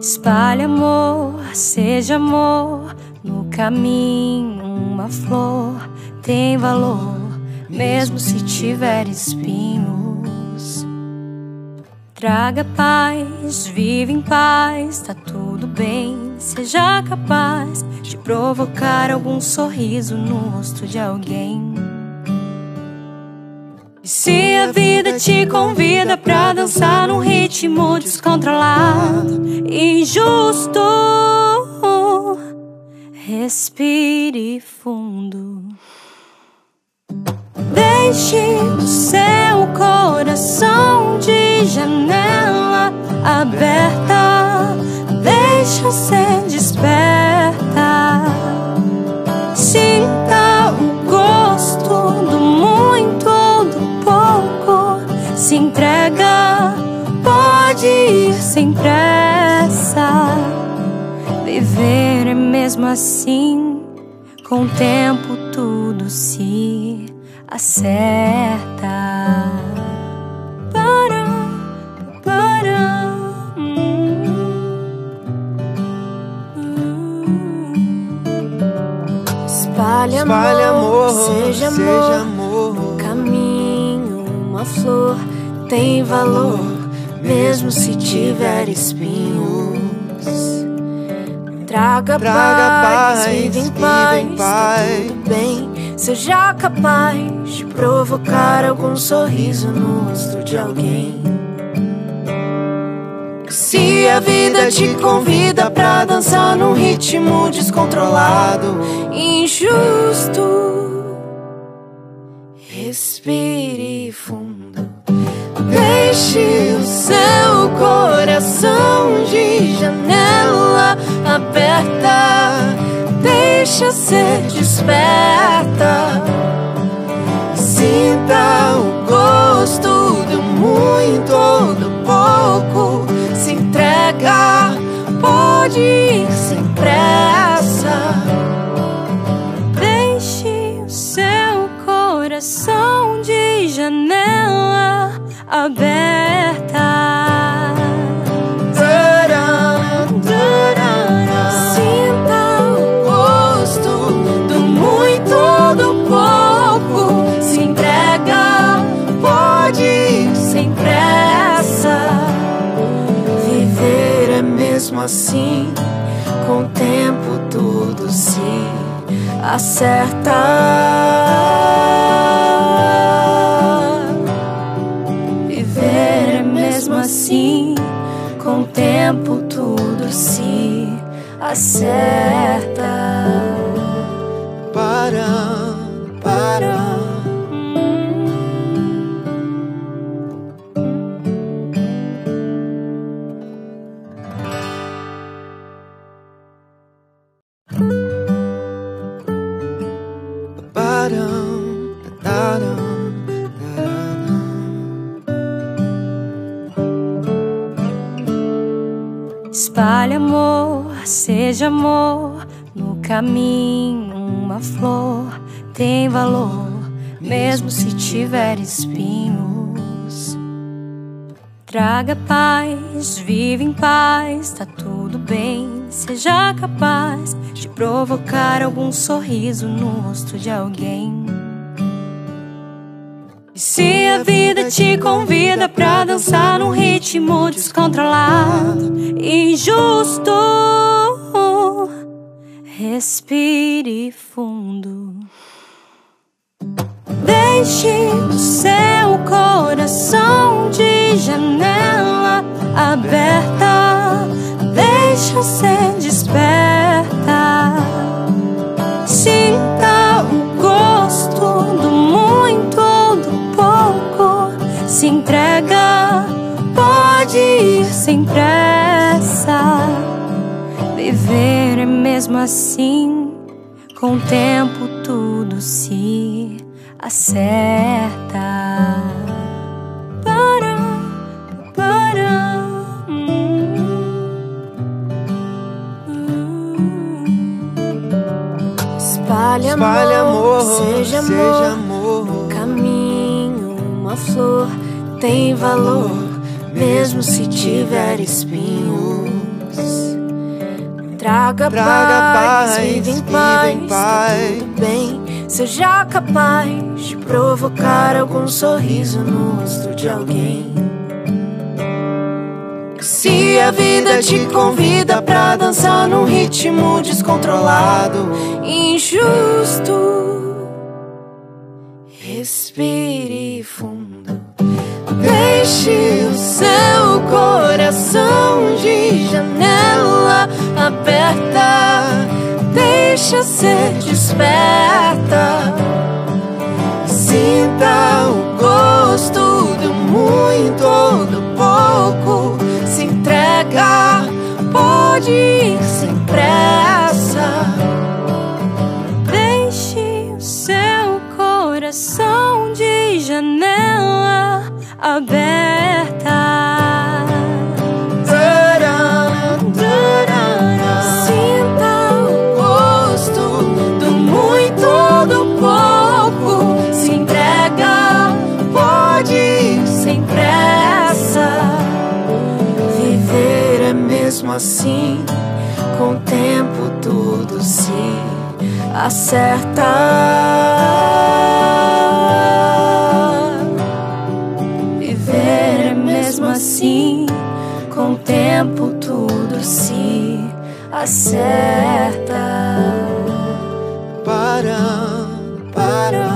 Espalhe amor, seja amor no caminho. Uma flor tem valor, mesmo se tiver espinhos. Traga paz, vive em paz, tá tudo bem. Seja capaz de provocar algum sorriso no rosto de alguém. E se a vida te convida pra dançar num ritmo descontrolado, injusto, respire fundo. Deixe o seu coração sem pressa. Viver é mesmo assim, com o tempo tudo se acerta. Para, para. Espalhe amor, Espalhe amor, seja amor, seja amor. no caminho. Uma flor tem valor, mesmo se tiver espinhos. Traga, Traga paz, paz, vive em vive paz, em tá paz. tudo bem. Seja capaz de provocar algum sorriso no rosto de alguém. Se a vida te convida pra dançar num ritmo descontrolado, injusto, respire fundo. Deixe o seu coração de janela aberta, deixa ser desperta. Aberta. Sinta o gosto do muito do pouco. Se entrega, pode sem pressa. Viver é mesmo assim, com o tempo tudo se acerta. Acerta. Para, para. Espalhe amor, seja amor no caminho. Uma flor tem valor, mesmo se tiver espinhos. Traga paz, vive em paz, tá tudo bem. Seja capaz de provocar algum sorriso no rosto de alguém. Se a vida te convida pra dançar num ritmo descontrolado, injusto, respire fundo. Deixe o seu coração Se entrega, pode ir sem pressa. Viver é mesmo assim, com o tempo tudo se acerta. Para, para. hum. Espalhe amor, amor, seja amor. seja amor. Caminho, uma flor tem valor, mesmo se tiver espinhos. Traga, Traga paz, paz, vive em vive paz, em tá paz. tudo bem. Seja capaz de provocar algum sorriso no rosto de alguém. Se a vida te convida pra dançar num ritmo descontrolado, injusto, respire fundo. Deixe o seu coração de janela aberta. Deixa ser desperta. Sinta o gosto do muito ou do pouco. Se entrega, pode ir assim, com o tempo tudo se acerta. certa para, para.